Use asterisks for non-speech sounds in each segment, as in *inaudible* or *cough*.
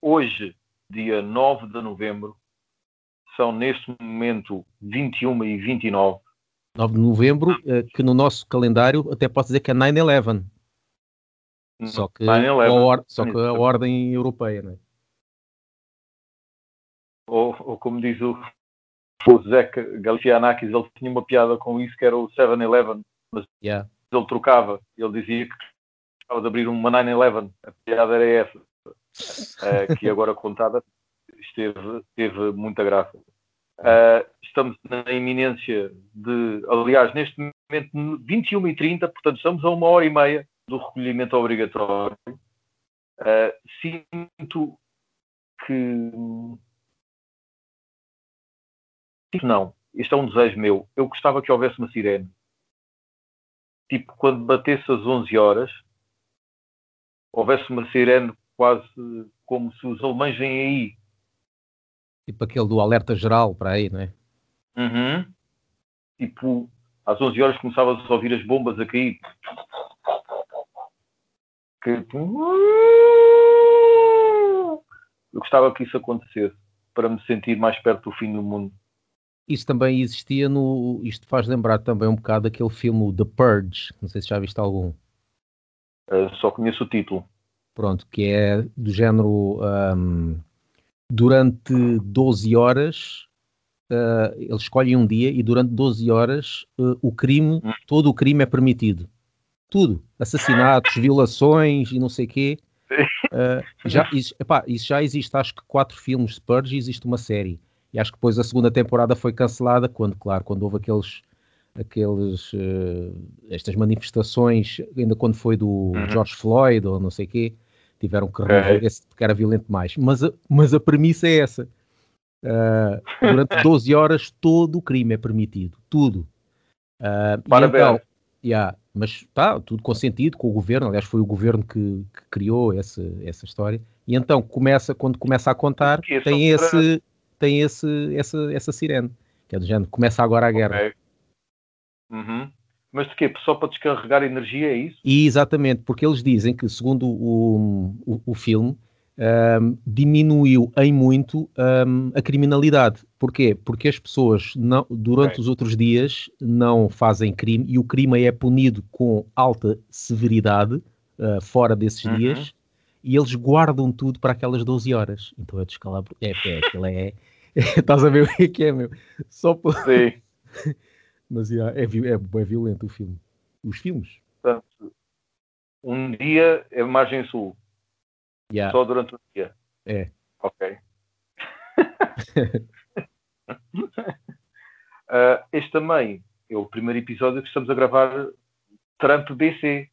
Hoje, dia 9 de novembro, são neste momento 21 e 29. 9 de novembro, eh, que no nosso calendário até posso dizer que é 9-11. Só que, a, or só que a ordem europeia, não é? Ou, ou como diz o, o Zeca Galifianakis, ele tinha uma piada com isso que era o 7-Eleven, mas yeah. ele trocava, ele dizia que estava de abrir uma 9-11, a piada era essa, uh, que agora contada esteve, teve muita graça. Uh, estamos na iminência de, aliás, neste momento 21 e 30, portanto estamos a uma hora e meia do recolhimento obrigatório. Uh, sinto que não, isto é um desejo meu. Eu gostava que houvesse uma sirene. Tipo, quando batesse as 11 horas, houvesse uma sirene quase como se os alemães vêm aí. Tipo aquele do alerta geral para aí, não é? Uhum. Tipo, às 11 horas começavas a ouvir as bombas a cair. Que... Eu gostava que isso acontecesse para me sentir mais perto do fim do mundo. Isso também existia no. Isto faz lembrar também um bocado aquele filme The Purge. Não sei se já viste algum. Uh, só conheço o título. Pronto, que é do género. Um, durante 12 horas, uh, eles escolhem um dia e durante 12 horas uh, o crime, hum. todo o crime é permitido. Tudo. Assassinatos, violações e não sei o quê. Uh, já, isso, epá, isso já existe, acho que quatro filmes de Purge e existe uma série. E acho que depois a segunda temporada foi cancelada quando, claro, quando houve aqueles, aqueles uh, estas manifestações, ainda quando foi do uhum. George Floyd ou não sei quê, tiveram que é. porque era violento mais. Mas a, mas a premissa é essa. Uh, durante *laughs* 12 horas todo o crime é permitido, tudo. Uh, Parabéns. Então, yeah, mas está tudo consentido com o governo, aliás foi o governo que, que criou essa, essa história. E então começa, quando começa a contar, tem esse tem esse, essa, essa sirene, que é do género, começa agora a guerra. Okay. Uhum. Mas de quê? Só para descarregar energia, é isso? E exatamente, porque eles dizem que, segundo o, o, o filme, um, diminuiu em muito um, a criminalidade. Porquê? Porque as pessoas não, durante okay. os outros dias não fazem crime e o crime é punido com alta severidade uh, fora desses uhum. dias e eles guardam tudo para aquelas 12 horas. Então é descalabro. É, é, aquilo é. *laughs* Estás a ver o que é que é, meu? Só por. Sim. *laughs* Mas yeah, é, é, é violento o filme. Os filmes. Portanto, um dia é margem sul. Yeah. Só durante o dia. É. Ok. uh, *laughs* este também é o primeiro episódio que estamos a gravar Trump BC.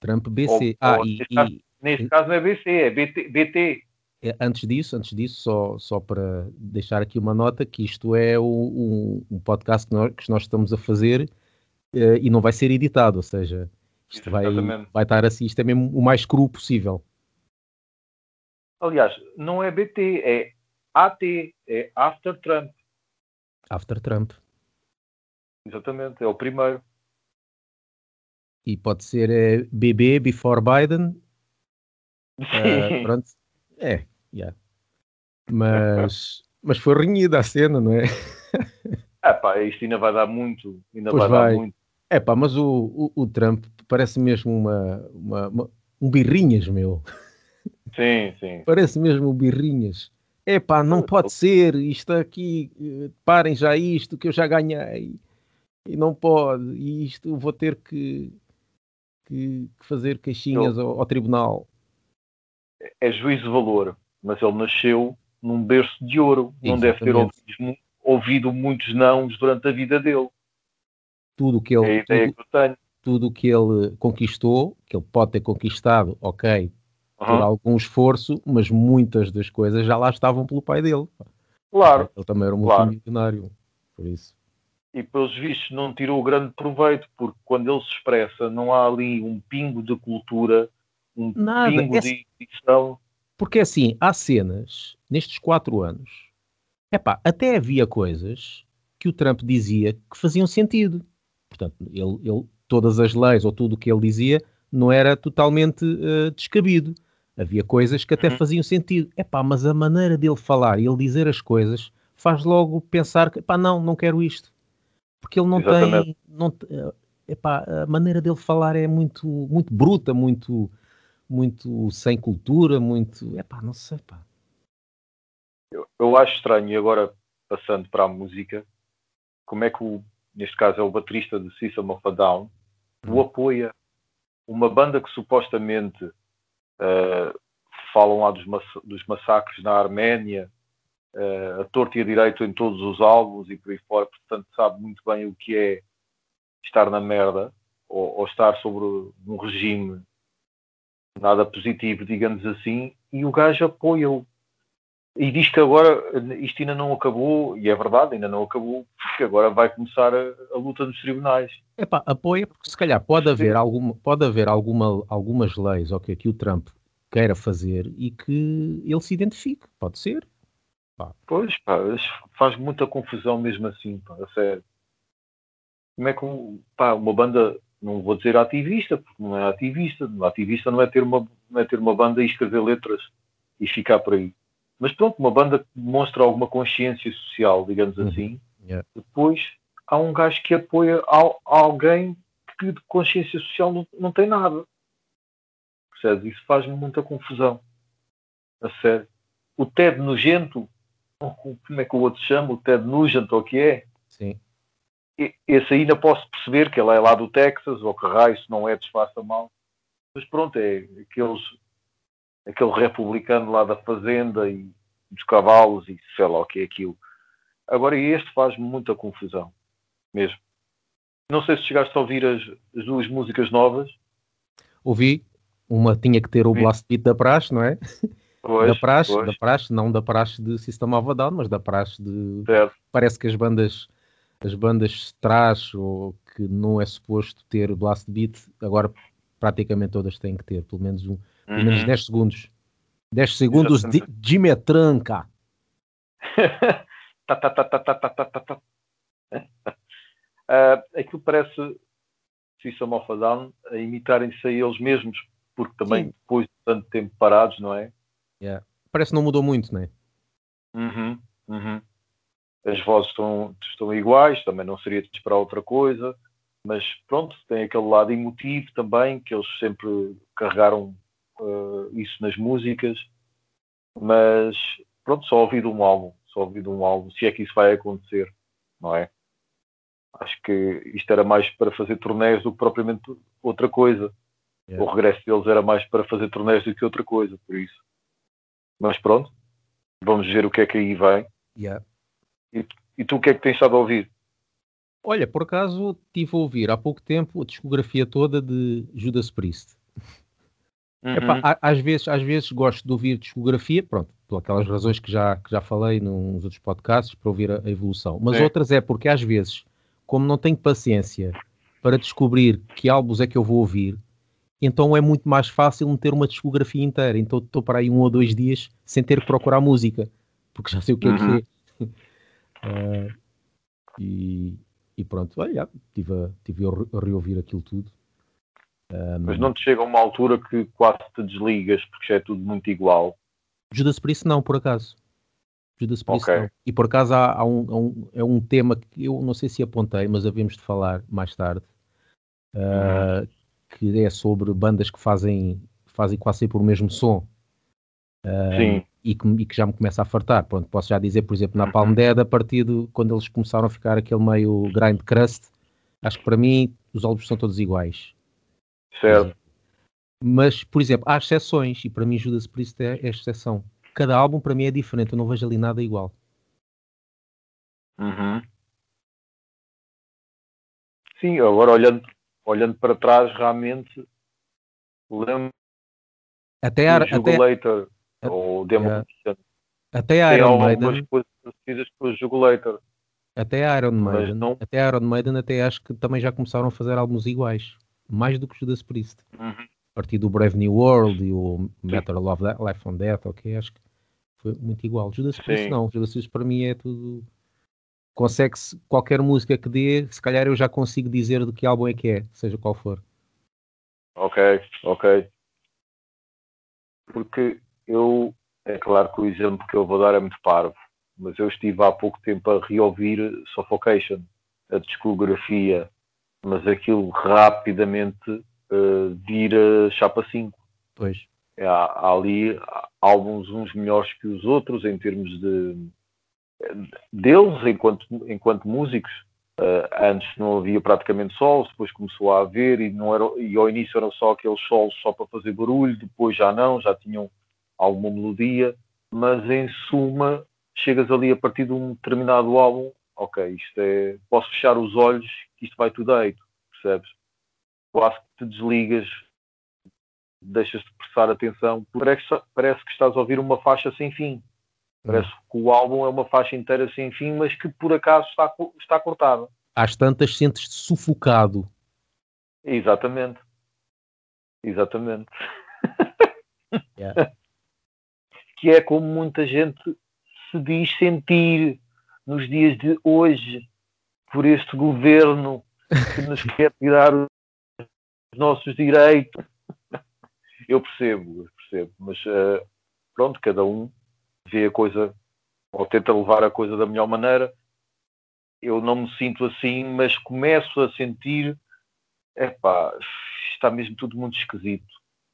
Trump BC. Ou, ah, ou, e, e, Neste caso não é BC, é BT. BT. É, antes disso, antes disso, só, só para deixar aqui uma nota que isto é o, um, um, podcast que nós, que nós, estamos a fazer uh, e não vai ser editado, ou seja, isto vai, vai estar assim, isto é mesmo o mais cru possível. Aliás, não é BT, é AT, é After Trump. After Trump. Exatamente, é o primeiro. E pode ser é, BB Before Biden Uh, pronto, é, yeah. mas, mas foi renhida a cena, não é? É pá, isto ainda vai dar muito, ainda vai, vai, dar muito. É pá, mas o, o, o, Trump parece mesmo uma, uma, uma, um birrinhas, meu. Sim, sim. Parece mesmo um birrinhas. É pá, não pode ser, isto aqui, parem já isto que eu já ganhei. E não pode, e isto vou ter que, que fazer queixinhas ao, ao tribunal é juízo de valor, mas ele nasceu num berço de ouro. Exatamente. Não deve ter ouvido, ouvido, muitos nãos durante a vida dele. Tudo que ele, é a ideia tudo, que eu tenho. Tudo que ele conquistou, que ele pode ter conquistado, ok, uhum. por algum esforço, mas muitas das coisas já lá estavam pelo pai dele. Claro. Ele também era um claro. multimilionário, por isso. E pelos vistos não tirou grande proveito, porque quando ele se expressa não há ali um pingo de cultura um Nada. pingo é... de edição. Porque assim, há cenas nestes quatro anos, epá, até havia coisas que o Trump dizia que faziam sentido. Portanto, ele, ele, todas as leis ou tudo o que ele dizia não era totalmente uh, descabido. Havia coisas que até uhum. faziam sentido. É pá, mas a maneira dele falar e ele dizer as coisas faz logo pensar que, pá, não, não quero isto. Porque ele não Exatamente. tem. Não, epá, a maneira dele falar é muito, muito bruta, muito, muito sem cultura, muito. Epá, não sei, pá. Eu, eu acho estranho, e agora passando para a música, como é que o, neste caso é o baterista de System of a Down, o hum. apoia uma banda que supostamente uh, falam lá dos, dos, massacres na Arménia, uh, a torto e a direito em todos os álbuns e por aí fora, portanto sabe muito bem o que é estar na merda ou, ou estar sobre um regime nada positivo, digamos assim, e o gajo apoia-o. E diz que agora isto ainda não acabou, e é verdade, ainda não acabou, porque agora vai começar a, a luta nos tribunais. Epá, apoia, porque se calhar pode haver, alguma, pode haver alguma, algumas leis okay, que o Trump queira fazer e que ele se identifique, pode ser. Pá. Pois, pá, faz muita confusão mesmo assim, pá, a sério como é que pá, uma banda, não vou dizer ativista, porque não é ativista, ativista não é ter uma, não é ter uma banda e escrever letras e ficar por aí. Mas pronto, uma banda que demonstra alguma consciência social, digamos uhum. assim, yeah. depois há um gajo que apoia alguém que de consciência social não, não tem nada. Percebes? Isso faz-me muita confusão. A sério. O Ted Nugento, como é que o outro chama? O Ted Nugent, ou o que é? Sim esse ainda posso perceber que ele é lá do Texas, ou que raio, se não é, desfaça mal. Mas pronto, é aqueles, aquele republicano lá da fazenda e dos cavalos e sei lá o que é aquilo. Agora, este faz-me muita confusão, mesmo. Não sei se chegaste a ouvir as, as duas músicas novas. Ouvi. Uma tinha que ter o Blast Beat da praxe, não é? Pois, da praxe, pois. da praxe, não da praxe de System of a Down, mas da praxe de... Certo. Parece que as bandas as bandas trash ou que não é suposto ter blast beat, agora praticamente todas têm que ter, pelo menos, um, pelo menos 10 uhum. segundos. 10 segundos de, de metranca. *laughs* uh, aquilo parece System of a Down a imitarem-se a eles mesmos, porque também Sim. depois de tanto tempo parados, não é? Yeah. Parece que não mudou muito, não é? Uhum, uhum as vozes estão, estão iguais, também não seria de esperar outra coisa, mas pronto, tem aquele lado emotivo também, que eles sempre carregaram uh, isso nas músicas, mas pronto, só ouvi de um álbum, só ouvi de um álbum, se é que isso vai acontecer, não é? Acho que isto era mais para fazer torneios do que propriamente outra coisa. Yeah. O regresso deles era mais para fazer torneios do que outra coisa, por isso. Mas pronto, vamos ver o que é que aí vem. Yeah. E, e tu o que é que tens estado a ouvir? Olha, por acaso estive a ouvir há pouco tempo a discografia toda de Judas Priest. Uhum. Epá, às, vezes, às vezes gosto de ouvir discografia, pronto, por aquelas razões que já, que já falei nos outros podcasts, para ouvir a, a evolução. Mas é. outras é porque às vezes, como não tenho paciência para descobrir que álbuns é que eu vou ouvir, então é muito mais fácil meter uma discografia inteira. Então estou para aí um ou dois dias sem ter que procurar música, porque já sei o que uhum. é que uhum. é. Uh, e, e, pronto, olha, tive a, tive a reouvir aquilo tudo. Um, Mas não te chega a uma altura que quase te desligas porque já é tudo muito igual? Judas Priest não, por acaso. Judas Priest okay. não. E por acaso há, há, um, há, um, é um tema que eu não sei se apontei, mas havemos de falar mais tarde. Uh, uhum. Que é sobre bandas que fazem, fazem quase sempre o mesmo som. Uh, Sim e que, e que, já me começa a fartar. Pronto, posso já dizer, por exemplo, na Palm Dead, a partir de quando eles começaram a ficar aquele meio grind crust, acho que para mim os álbuns são todos iguais. Certo. Mas, por exemplo, há exceções, e para mim Judas Priest é, é exceção. Cada álbum para mim é diferente, eu não vejo ali nada igual. Uhum. Sim, agora olhando, olhando para trás, realmente lembro até, a, até, ou Demolition. Yeah. Até a Iron Maiden. parecidas com o Jugulator. Até a Iron Maiden, não... até a Iron Maiden até acho que também já começaram a fazer álbuns iguais, mais do que o Judas Priest. Uhum. A partir do Brave New World e o Metal Love Life on Death, ok, acho que foi muito igual. Judas Priest não, Judas Priest para mim é tudo consegue-se qualquer música que dê, se calhar eu já consigo dizer de que álbum é que é, seja qual for. Ok, ok. Porque eu, é claro que o exemplo que eu vou dar é muito parvo, mas eu estive há pouco tempo a reouvir Suffocation, a discografia, mas aquilo rapidamente uh, vira chapa 5. Pois. É, há, ali álbuns uns melhores que os outros em termos de deles enquanto, enquanto músicos. Uh, antes não havia praticamente solos, depois começou a haver e, não era, e ao início eram só aqueles solos só para fazer barulho, depois já não, já tinham alguma melodia, mas em suma chegas ali a partir de um determinado álbum, ok, isto é, posso fechar os olhos que isto vai tudo deito, percebes? Quase que te desligas, deixas de prestar atenção, parece, parece que estás a ouvir uma faixa sem fim. Parece que o álbum é uma faixa inteira sem fim, mas que por acaso está, está cortada. Às tantas sentes-te sufocado. Exatamente. Exatamente. *laughs* Yeah. Que é como muita gente se diz sentir nos dias de hoje por este governo que nos *laughs* quer tirar os nossos direitos. Eu percebo, eu percebo, mas uh, pronto, cada um vê a coisa ou tenta levar a coisa da melhor maneira. Eu não me sinto assim, mas começo a sentir, epá, está mesmo tudo muito esquisito,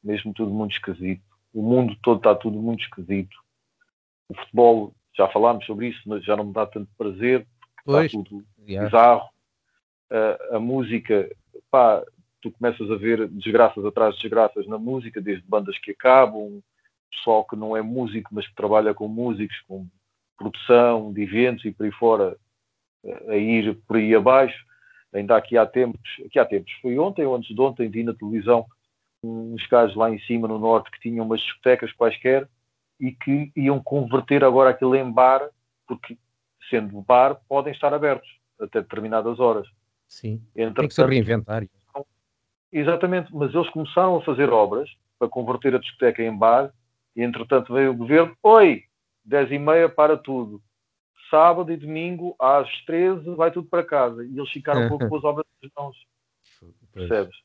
mesmo tudo muito esquisito. O mundo todo está tudo muito esquisito. O futebol, já falámos sobre isso, mas já não me dá tanto prazer, pois. está tudo yeah. bizarro. a música, pá, tu começas a ver desgraças atrás de desgraças na música, desde bandas que acabam, pessoal que não é músico, mas que trabalha com músicos, com produção de eventos e por aí fora, a ir por aí abaixo. Ainda aqui há tempos, aqui há tempos, foi ontem ou antes de ontem, vi na televisão uns gajos lá em cima no norte que tinham umas discotecas quaisquer e que iam converter agora aquilo em bar, porque sendo bar, podem estar abertos até determinadas horas. Sim, Entretanto, tem que se reinventar. Exatamente, mas eles começaram a fazer obras para converter a discoteca em bar e entretanto veio o governo, oi, 10 e meia para tudo. Sábado e domingo, às 13, vai tudo para casa. E eles ficaram *laughs* um pouco com as obras das mãos. Percebes?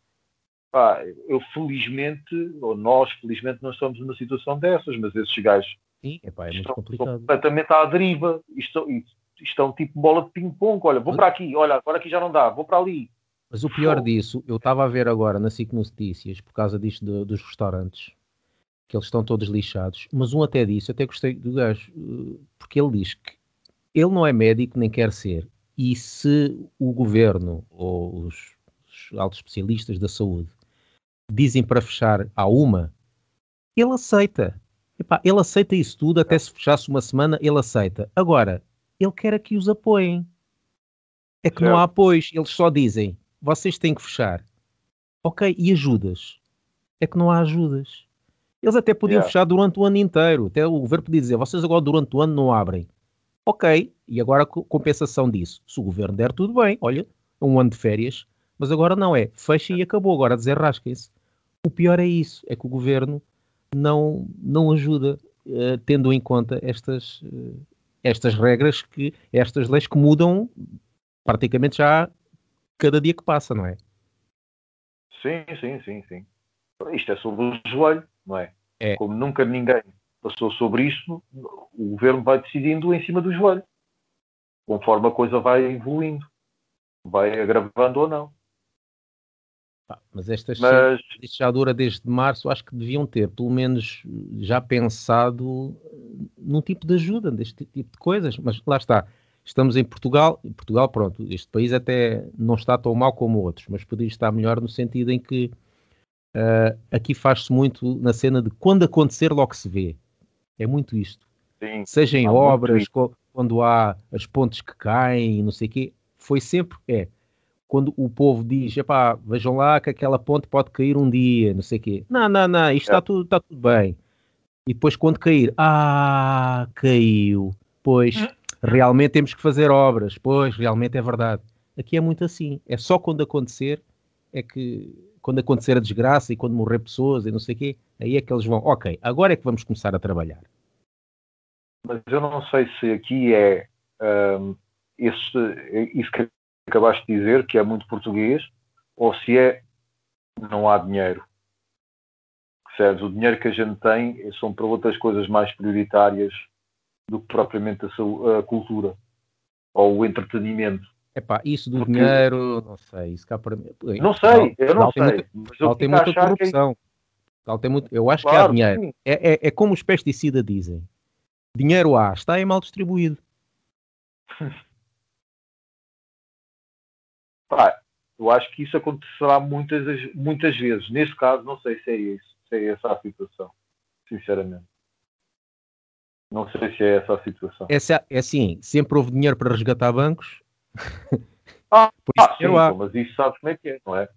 Pá, eu felizmente, ou nós felizmente, não estamos numa situação dessas, mas esses gajos Sim, epá, é estão, estão, completamente à deriva. Estão, estão tipo bola de ping-pong. Olha, vou para aqui, olha, agora aqui já não dá, vou para ali. Mas o pior disso, eu estava a ver agora na SIC Notícias, por causa disto de, dos restaurantes, que eles estão todos lixados. Mas um até disse, até gostei do gajo, porque ele diz que ele não é médico nem quer ser. E se o governo ou os, os altos especialistas da saúde dizem para fechar a uma, ele aceita. Epá, ele aceita isso tudo, até se fechasse uma semana, ele aceita. Agora, ele quer é que os apoiem. É que não há apoios, eles só dizem, vocês têm que fechar. Ok, e ajudas? É que não há ajudas. Eles até podiam yeah. fechar durante o ano inteiro. Até o governo podia dizer, vocês agora durante o ano não abrem. Ok, e agora a compensação disso. Se o governo der tudo bem, olha, um ano de férias, mas agora não é, fecha e acabou, agora desenrasquem-se. O pior é isso, é que o governo não, não ajuda, uh, tendo em conta estas, uh, estas regras, que estas leis que mudam praticamente já cada dia que passa, não é? Sim, sim, sim, sim. Isto é sobre o joelho não é? é? Como nunca ninguém passou sobre isto, o governo vai decidindo em cima do joelho, conforme a coisa vai evoluindo, vai agravando ou não. Mas estas mas... isto já dura desde março, acho que deviam ter, pelo menos, já pensado num tipo de ajuda, deste tipo de coisas, mas lá está. Estamos em Portugal, Portugal, pronto, este país até não está tão mal como outros, mas poderia estar melhor no sentido em que Uh, aqui faz-se muito na cena de quando acontecer, logo se vê. É muito isto. Sim, Seja em obras, quando há as pontes que caem, não sei o quê, foi sempre, é, quando o povo diz, epá, vejam lá que aquela ponte pode cair um dia, não sei o quê. Não, não, não, isto está é. tudo, tá tudo bem. E depois quando cair, ah, caiu. Pois, hum. realmente temos que fazer obras. Pois, realmente é verdade. Aqui é muito assim. É só quando acontecer é que quando acontecer a desgraça e quando morrer pessoas e não sei o quê, aí é que eles vão, ok, agora é que vamos começar a trabalhar. Mas eu não sei se aqui é um, esse, isso que acabaste de dizer, que é muito português, ou se é não há dinheiro. Percebes? O dinheiro que a gente tem são para outras coisas mais prioritárias do que propriamente a, a cultura ou o entretenimento. Epá, isso do Porque... dinheiro, não sei, isso cá para mim. Não sei, eu não sei. Muita, mas eu tem muita corrupção. Que... Tem muito, eu acho claro, que há dinheiro. É, é, é, como os pesticidas dizem. Dinheiro há, está aí mal distribuído. *laughs* Pá, eu acho que isso acontecerá muitas, muitas vezes. Neste caso, não sei se é isso, se é essa a situação, sinceramente. Não sei se é essa a situação. É, é assim, sempre houve dinheiro para resgatar bancos. *laughs* Ah, ah sim, mas isso sabes como é que é, não é?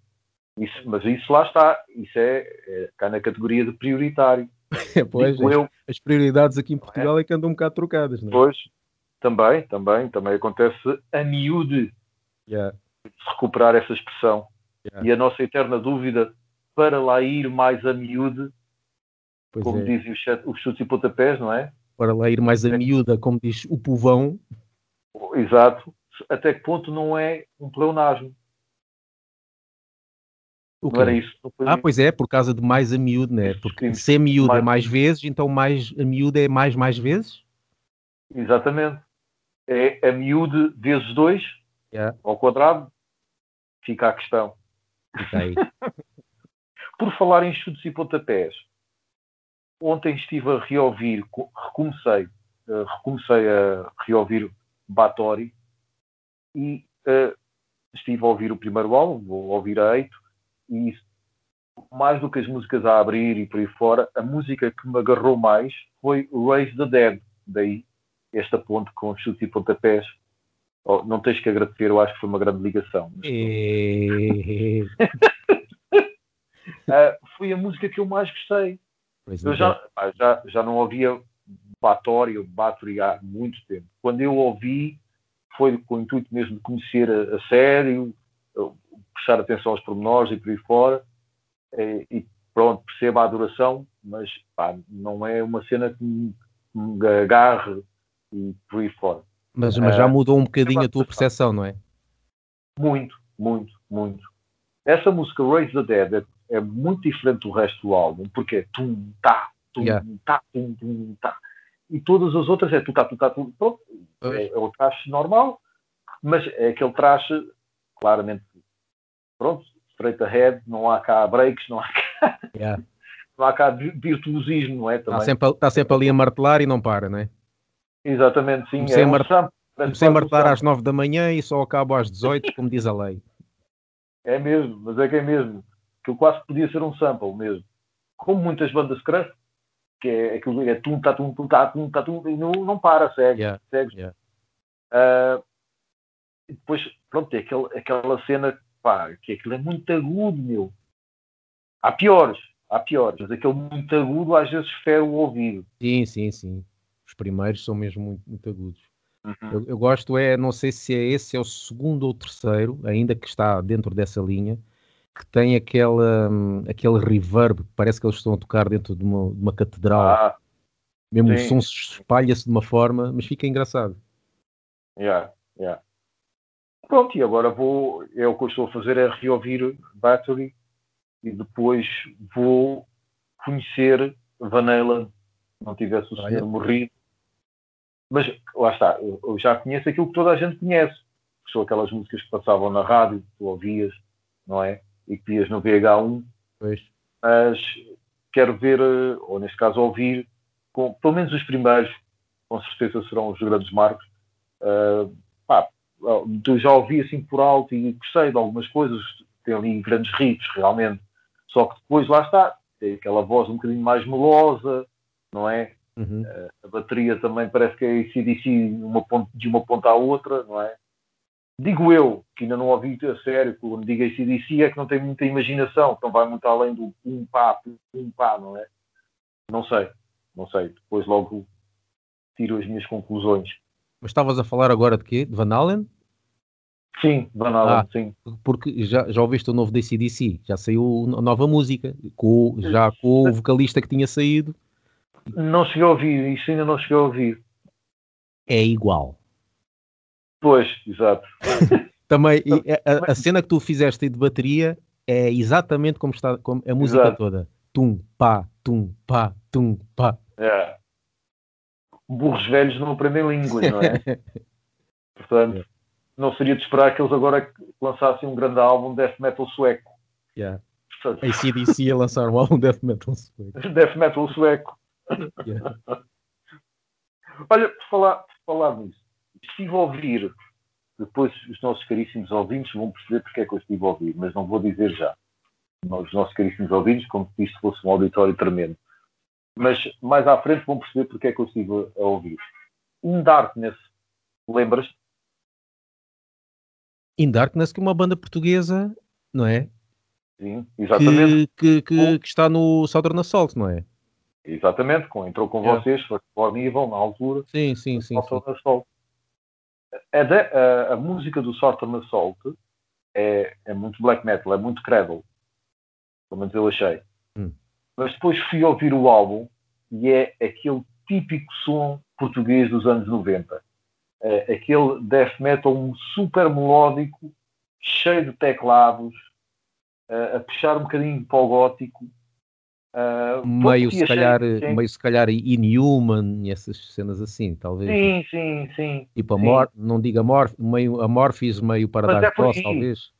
Isso, mas isso lá está, isso é, é cá na categoria de prioritário. *laughs* pois, as, eu. as prioridades aqui em Portugal é? é? que andam um bocado trocadas, não é? Pois, também, também, também acontece a miúde yeah. Recuperar essa expressão. Yeah. E a nossa eterna dúvida para lá ir mais a miúde, pois como é. dizem os, os chutes e pontapés, não é? Para lá ir mais a é. miúda, como diz o povão. Exato. Até que ponto não é um pleonasmo? O não era isso. ah, pois é, por causa de mais a miúdo, né? Porque se é miúdo mais... é mais vezes, então mais a miúdo é mais mais vezes? Exatamente. É a miúdo vezes 2 yeah. ao quadrado. Fica a questão. Okay. *laughs* por falar em chutes e pontapés, ontem estive a reouvir, recomecei, uh, recomecei a reouvir Batori e uh, estive a ouvir o primeiro álbum, vou ouvir a Eito, e mais do que as músicas a abrir e por aí fora, a música que me agarrou mais foi Raise the Dead, daí esta ponte com chutes e pontapés. Oh, não tens que agradecer, eu acho que foi uma grande ligação. E... uh, *laughs* foi a música que eu mais gostei. eu já, já, já não ouvia Batori ou Bathory há muito tempo. Quando eu ouvi, foi com o intuito mesmo de conhecer a, a sério, prestar atenção aos pormenores e por aí fora. E, e pronto, perceba a adoração, mas pá, não é uma cena que me, me agarre e por aí fora. Mas, mas já mudou um bocadinho a tua percepção, não é? Muito, muito, muito. Essa música Raise the Dead é, é muito diferente do resto do álbum, porque é tum, tá, tum, yeah. tá, tum, tum, tá. E todas as outras é tu, tá, tu, tá, tu, pronto. É, é o traje normal, mas é aquele traje claramente pronto, straight ahead, não há cá breaks, não há cá, yeah. *laughs* não há cá virtuosismo, não é? Está sempre, está sempre ali a martelar e não para, não é? Exatamente, sim. Comecei, é um sample, comecei a martelar às 9 da manhã e só acabo às 18, como diz a lei. É mesmo, mas é que é mesmo. Que quase podia ser um sample mesmo. Como muitas bandas crust, que é aquilo é tum, tá, tum, tum, tá, tum, tá, tum, não, não para, segue. Yeah, segue. Yeah. Uh, e depois, pronto, tem aquele, aquela cena pá, que aquilo é muito agudo, meu. Há piores, há piores, mas aquele muito agudo às vezes fere o ouvido. Sim, sim, sim. Os primeiros são mesmo muito, muito agudos. Uhum. Eu, eu, gosto, é, não sei se é esse, é o segundo ou terceiro, ainda que está dentro dessa linha, que tem aquela, um, aquele reverb, parece que eles estão a tocar dentro de uma, de uma catedral. Ah, Mesmo sim. o som se espalha-se de uma forma, mas fica engraçado. Yeah, yeah. Pronto, e agora vou, é o que eu estou a fazer, é reouvir Battery e depois vou conhecer Van Halen, não tivesse o senhor morrido. Mas lá está, eu, eu, já conheço aquilo que toda a gente conhece. São aquelas músicas que passavam na rádio, que tu ouvias, não é? E que vias no VH1. Pois. Mas quero ver, ou neste caso ouvir, com, pelo menos os primeiros, com certeza serão os grandes marcos. Uh, pá, eu já ouvi assim por alto e gostei de algumas coisas, tem ali grandes ritos realmente. Só que depois lá está, tem aquela voz um bocadinho mais melosa, não é? Uhum. A bateria também parece que é ACDC uma ponta, de uma ponta à outra, não é? Digo eu, que ainda não ouvi a sério, quando digo ACDC é que não tem muita imaginação, que não vai muito além do pum pá, pum pá, não é? Não sei, não sei. Depois logo tiro as minhas conclusões. Mas estavas a falar agora de quê? De Van Halen? Sim, Van Halen, ah, sim. Porque já, já ouviste o novo DCDC, já saiu a nova música, com, já com o vocalista que tinha saído. Não cheguei a ouvir, isso ainda não cheguei a ouvir. É igual. Pois, exato. *laughs* Também, a, a, cena que tu fizeste aí de bateria é exatamente como está como a música exato. toda. Tum, pá, tum, pá, tum, pá. É. Burros velhos não aprendem línguas, não é? *laughs* Portanto, é. não seria de esperar que eles agora lançassem um grande álbum de death metal sueco. Yeah. Portanto... A CDC a lançar um álbum death metal sueco. *laughs* Death metal sueco. Yeah. *laughs* Olha, por falar, por falar nisso, estive a ouvir, depois os nossos caríssimos ouvintes vão perceber porque é que eu estive a ouvir, mas não vou dizer já. Os nossos caríssimos ouvintes, como se isto fosse um auditório tremendo. Mas mais à frente vão perceber porque é que eu estive a ouvir. In Darkness, lembras? In Darkness, que é uma banda portuguesa, não é? Sim, exatamente. Que, que, que, que está no Southern Assault, não é? Exatamente, com, entrou com yeah. vocês, foi fornível na altura. Sim, sim, sim. sim. Assault. A, de, a, a, música do Southern Assault é, é muito black metal, é muito cradle. Pelo menos eu achei. Hum. Mas depois fui ouvir o álbum e é aquele típico som português dos anos 90. É, aquele death metal super melódico, cheio de teclados, a puxar um bocadinho para o gótico. Uh, meio, se calhar, meio se calhar Inhuman essas cenas assim, talvez. Sim, sim, sim. Tipo, Amor, não diga amor, meio Amorphis, meio para Mas dar é cross, talvez.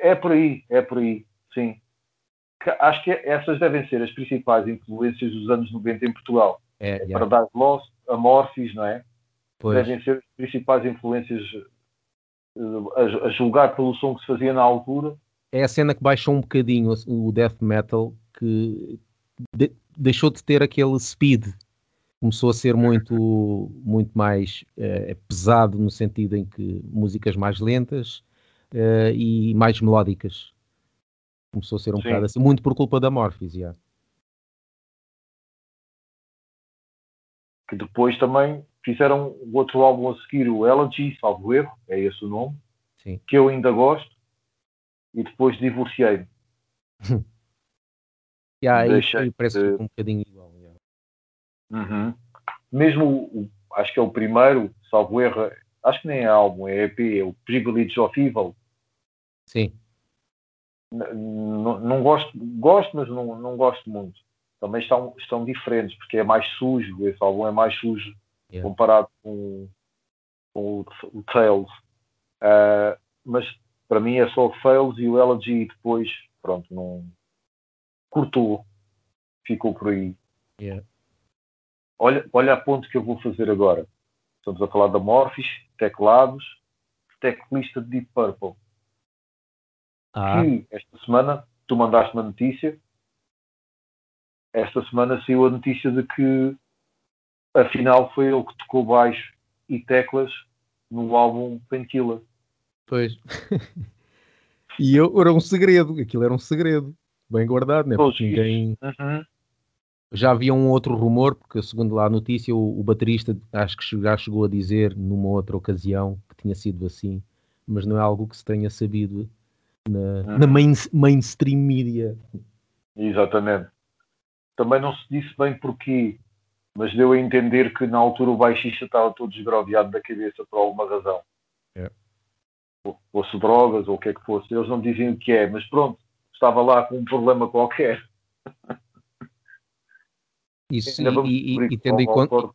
É por aí, é por aí, sim. Acho que essas devem ser as principais influências dos anos 90 em Portugal. É, é yeah. Para dar Lost, Amorphis, não é? Pois. Devem ser as principais influências eh, a, a julgar pelo som que se fazia na altura é a cena que baixou um bocadinho o death metal, que de, deixou de ter aquele speed. Começou a ser muito, muito mais uh, pesado, no sentido em que músicas mais lentas uh, e mais melódicas. Começou a ser um Sim. bocado assim, muito por culpa da Morphis, yeah. Que depois também fizeram o outro álbum a seguir, o Elegy, salvo erro, é esse o nome, Sim. que eu ainda gosto e depois divorciei-me. *laughs* yeah, Deixei parece de... um bocadinho igual. Yeah. Uhum. Mesmo, o, acho que é o primeiro, salvo erro, acho que nem é álbum, é EP, é o Privilege of Evil. Sim. não gosto, gosto, mas não, não gosto muito. Também estão, estão diferentes, porque é mais sujo, esse álbum é mais sujo yeah. comparado com, com o, o Tales. Uh, mas para mim é só o Fails e o Elegy depois, pronto, não cortou, ficou por aí. Yeah. Olha, olha a ponto que eu vou fazer agora. Estamos a falar da Morphis, teclados, teclista de Deep Purple. Ah. Que esta semana tu mandaste uma notícia. Esta semana saiu a notícia de que afinal foi ele que tocou baixo e teclas no álbum Painkiller. Pois. *laughs* e eu, era um segredo, aquilo era um segredo, bem guardado, né? Porque ninguém. Uhum. Já havia um outro rumor, porque segundo lá a notícia, o, o baterista acho que já chegou a dizer numa outra ocasião que tinha sido assim, mas não é algo que se tenha sabido na, uhum. na main, mainstream media. Exatamente. Também não se disse bem porquê, mas deu a entender que na altura o baixista estava todo esgroviado da cabeça por alguma razão. É fosse drogas ou o que é que fosse. Eles não diziam o que é, mas pronto, estava lá com um problema qualquer. Isso, e, e, e, tendo em conta.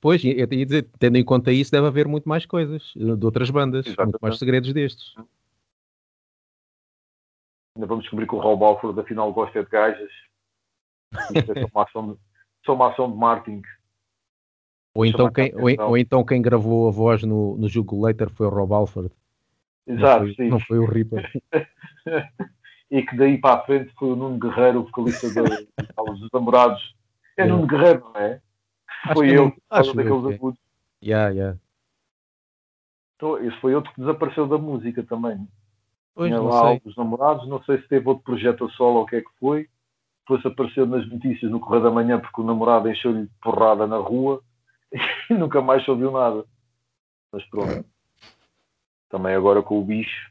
Pois, eu ia dizer, tendo em conta isso, deve haver muito mais coisas de outras bandas, Exatamente. muito mais segredos destes. Ainda vamos descobrir que o Rob Alford afinal gosta de gajas. Isto é só uma ação de, só uma ação de marketing. Ou então, quem, ou, ou, então quem gravou a voz no, no jogo Later foi o Rob Alford. Exato, não foi, não foi o Reaper. *laughs* e que daí para a frente foi o Nuno Guerreiro, o vocalista dos namorados. É yeah. Nuno Guerreiro, não é? Acho foi eu, acho daqueles okay. agudos. Yeah, yeah. Então, esse foi outro que desapareceu da música também. Pois, Tinha lá os namorados, não sei se teve outro projeto a solo ou o que é que foi. Depois apareceu nas notícias no Correio da Manhã porque o namorado encheu-lhe porrada na rua *laughs* e nunca mais ouviu nada. Mas pronto também agora com o bicho,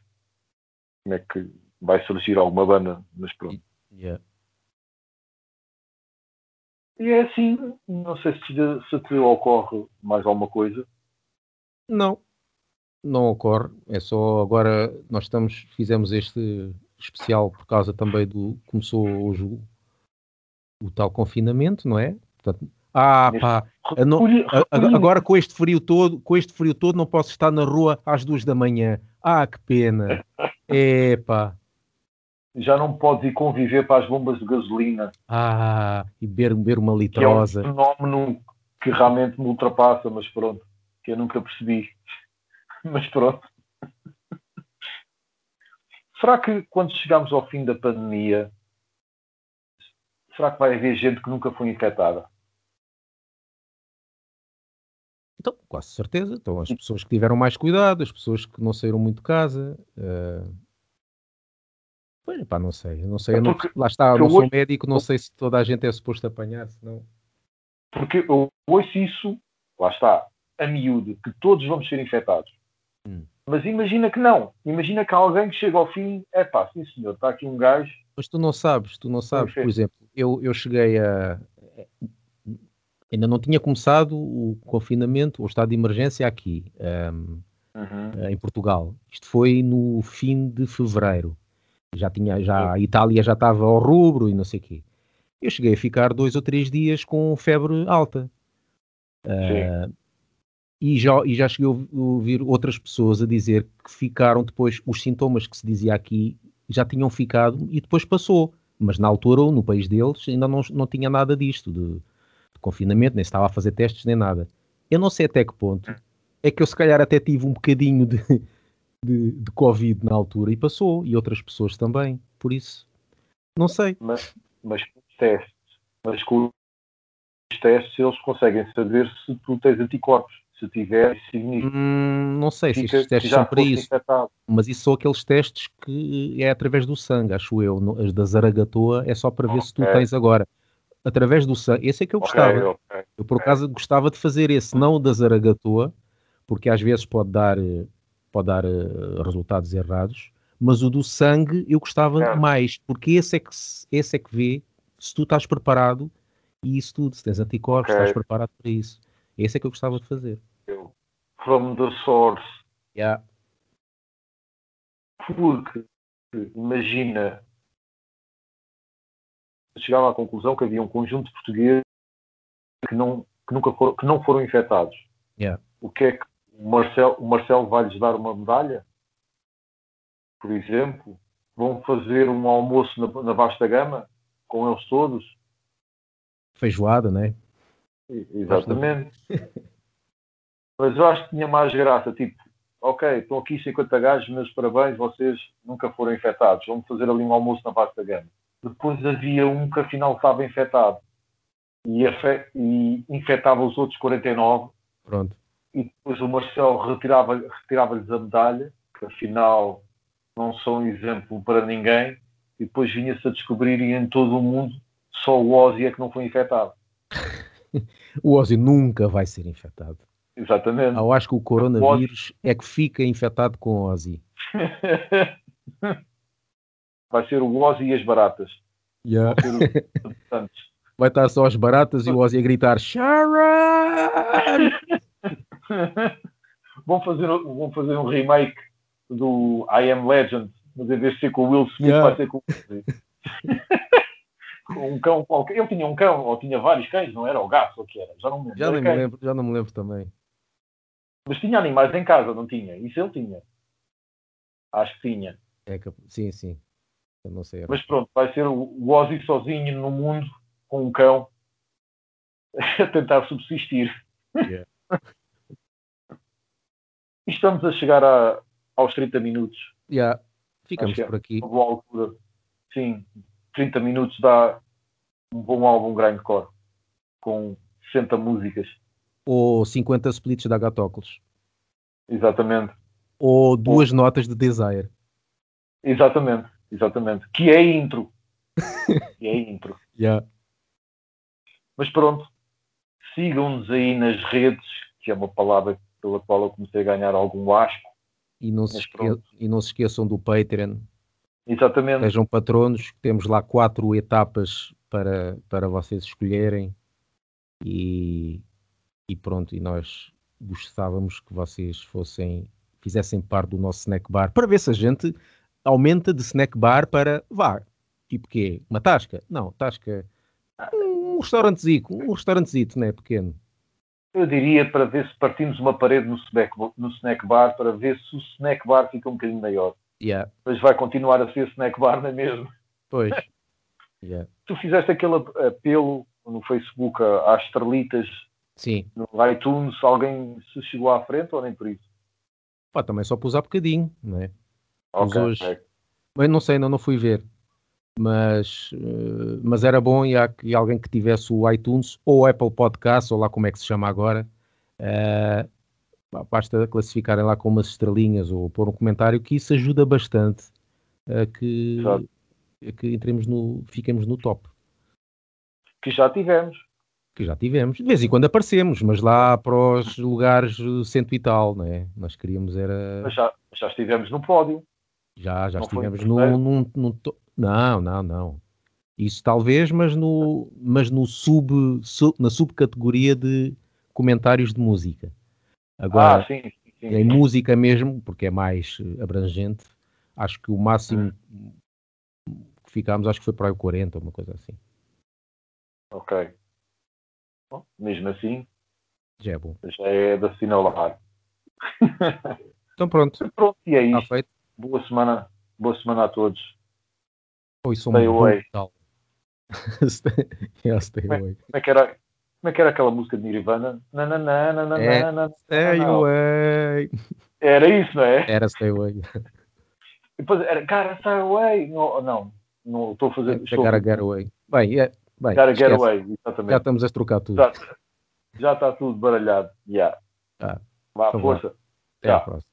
como é que vai surgir alguma banda, mas pronto. Yeah. E é assim, não sei se, se te ocorre mais alguma coisa. Não. Não ocorre, é só agora nós estamos, fizemos este especial por causa também do começou hoje o, o tal confinamento, não é? Portanto, ah, pá, não, agora com este frio todo, com este frio todo não posso estar na rua às duas da manhã. Ah, que pena. *laughs* É, pá. Já não podes ir conviver para as bombas de gasolina. Ah, e beber, beber uma litrosa. Que é um fenómeno que realmente me ultrapassa, mas pronto, que eu nunca percebi. *laughs* Mas pronto. Será que quando chegamos ao fim da pandemia, será que vai haver gente que nunca foi infectada? Então, quase certeza. Então, as pessoas que tiveram mais cuidado, as pessoas que não saíram muito de casa. Uh... Pois, pá, não sei. Não sei. É não, lá está, eu não sou médico, não sei se toda a gente é suposto apanhar, senão. Porque eu ouço isso, lá está, a miúdo, que todos vamos ser infectados. Hum. Mas imagina que não. Imagina que alguém que chega ao fim, é pá, sim senhor, está aqui um gajo. Mas tu não sabes, tu não sabes. Por exemplo, eu, eu cheguei a. Ainda não tinha começado o confinamento, o estado de emergência aqui, um, uhum. em Portugal. Isto foi no fim de fevereiro. Já tinha, já, a Itália já estava ao rubro e não sei o quê. Eu cheguei a ficar dois ou três dias com febre alta. Uh, e já, e já cheguei a ouvir outras pessoas a dizer que ficaram depois, os sintomas que se dizia aqui já tinham ficado e depois passou. Mas na altura, no país deles, ainda não, não tinha nada disto, de, de confinamento, nem se estava a fazer testes, nem nada. Eu não sei até que ponto é que eu se calhar até tive um bocadinho de, de, de Covid na altura e passou, e outras pessoas também, por isso, não sei. Mas, mas com os testes, mas com os testes eles conseguem saber se tu tens anticorpos se tiver, significa. Hum, não sei se estes testes são para isso. Infectado. Mas isso são aqueles testes que é através do sangue, acho eu. As da Zaragatoa é só para ver okay. se tu tens agora. Através do sangue. Esse é que eu gostava. Okay, okay, eu, por acaso, gostava de fazer esse, não o da Zaragatoa, porque às vezes pode dar, pode dar uh, resultados errados. Mas o do sangue eu gostava é. mais, porque esse é, que, esse é que vê se tu estás preparado e isso tudo, se tens anticorpos, estás preparado para isso. Esse é que eu gostava de fazer. From the source. Yeah. Porque, imagina, chegava à conclusão que havia um conjunto de portugueses que, não, que, nunca foram, que não foram infectados. Yeah. O que é que o Marcelo, o Marcelo vai-lhes dar uma medalha? Por exemplo, vão fazer um almoço na, na vasta gama com eles todos? Feijoada, né? Exatamente. *laughs* Mas eu acho que tinha mais graça, tipo, ok, estão aqui 50 gajos, meus parabéns, vocês nunca foram infectados, vamos fazer ali um almoço na vasta gama. Depois havia um que afinal estava infectado e, e infectava os outros 49. Pronto. E depois o Marcelo retirava-lhes retirava a medalha, que afinal não são exemplo para ninguém, e depois vinha-se a descobrir e em todo o mundo só o Ozzy é que não foi infectado. *laughs* o Ozzy nunca vai ser infectado. Exatamente. Eu acho que o coronavírus o é que fica infectado com o Ozzy. *laughs* vai ser o Ozzy e as baratas. Yeah. *laughs* Vai estar só as baratas e o Ozzy a gritar Sharon! *laughs* vão, fazer, vão fazer um remake do I Am Legend, mas em vez de ser com o Will Smith, yeah. vai ser com *laughs* um cão qualquer. Ele tinha um cão, ou tinha vários cães, não era? O gato, ou o que era? Já não me lembro. Já, não me lembro, já não me lembro também. Mas tinha animais em casa, não tinha? Isso ele tinha. Acho que tinha. É, sim, sim. Eu não sei. Mas pronto, vai ser o Ozzy sozinho no mundo, com um cão, *laughs* a tentar subsistir. Yeah. Estamos a chegar a, aos 30 minutos. Yeah. Ficamos é por aqui. Uma boa altura. Sim, 30 minutos dá um bom álbum grindcore com 60 músicas. Ou 50 splits da Gatóculos. Exatamente. Ou duas Ou... notas de Desire. Exatamente, exatamente. Que é intro. *laughs* que é intro. Yeah. Mas pronto, sigam-nos aí nas redes, que é uma palavra pela qual eu comecei a ganhar algum asco. E não, se, esque... e não se esqueçam do Patreon, Exatamente. Sejam patronos, temos lá quatro etapas para, para vocês escolherem e, e pronto, e nós gostávamos que vocês fossem fizessem parte do nosso snack bar, para ver se a gente aumenta de snack bar para, vá, tipo quê? Uma tasca? Não, tasca, um restaurantezito, um restaurantezito, né, pequeno. Eu diria para ver se partimos uma parede no snack, no snack bar, para ver se o snack bar fica um bocadinho maior. Yeah. Mas vai continuar a ser snack bar, não é mesmo? Pois. *laughs* Yeah. Tu fizeste aquele apelo no Facebook às estrelitas Sim. no iTunes, alguém se chegou à frente ou nem por isso? Pá, também só pus há bocadinho, não é? Pus Ok, hoje. ok. Mas não sei, ainda não fui ver. Mas, eh, mas era bom e, há, e alguém que tivesse o iTunes ou o Apple Podcast, ou lá como é que se chama agora, pá, basta classificarem lá com umas estrelinhas ou pôr um comentário que isso ajuda bastante a que, Exato. a que entremos no, fiquemos no top. Que já tivemos. Que já tivemos. De vez em quando aparecemos, mas lá para os lugares cento e tal, não é? Nós queríamos era. Mas já, já estivemos no pódio. Já, já Não estivemos no num, num, Não, não, não. Isso talvez, mas no, mas no sub, su- na subcategoria de comentários de música. Agora, ah, sim, sim, sim. em música mesmo, porque é mais eh, abrangente, acho que o máximo que ficámos, acho que foi para o 40, uma coisa assim. Ok. Bom, mesmo assim, Já é bom. já é de assinalar. *laughs* Então pronto, Pronto, e é está feito. Boa semana. Boa semana a todos. Oi, sou Stay away. yeah, *laughs* stay Bem, away. Como é que era, como é que era aquela música de Nirvana? Nananã, nananã, É, Stay away. Era isso, não é? Era stay away. *laughs* Depois era Gotta Stay Away. Não, não, não estou a fazer. estou- Gotta get away. Bem, é, bem Gotta Get. Away, já exatamente. estamos a trocar tudo. Já, já está tudo baralhado. Yeah. Tá. Vá, força. Até à Tchau. próxima.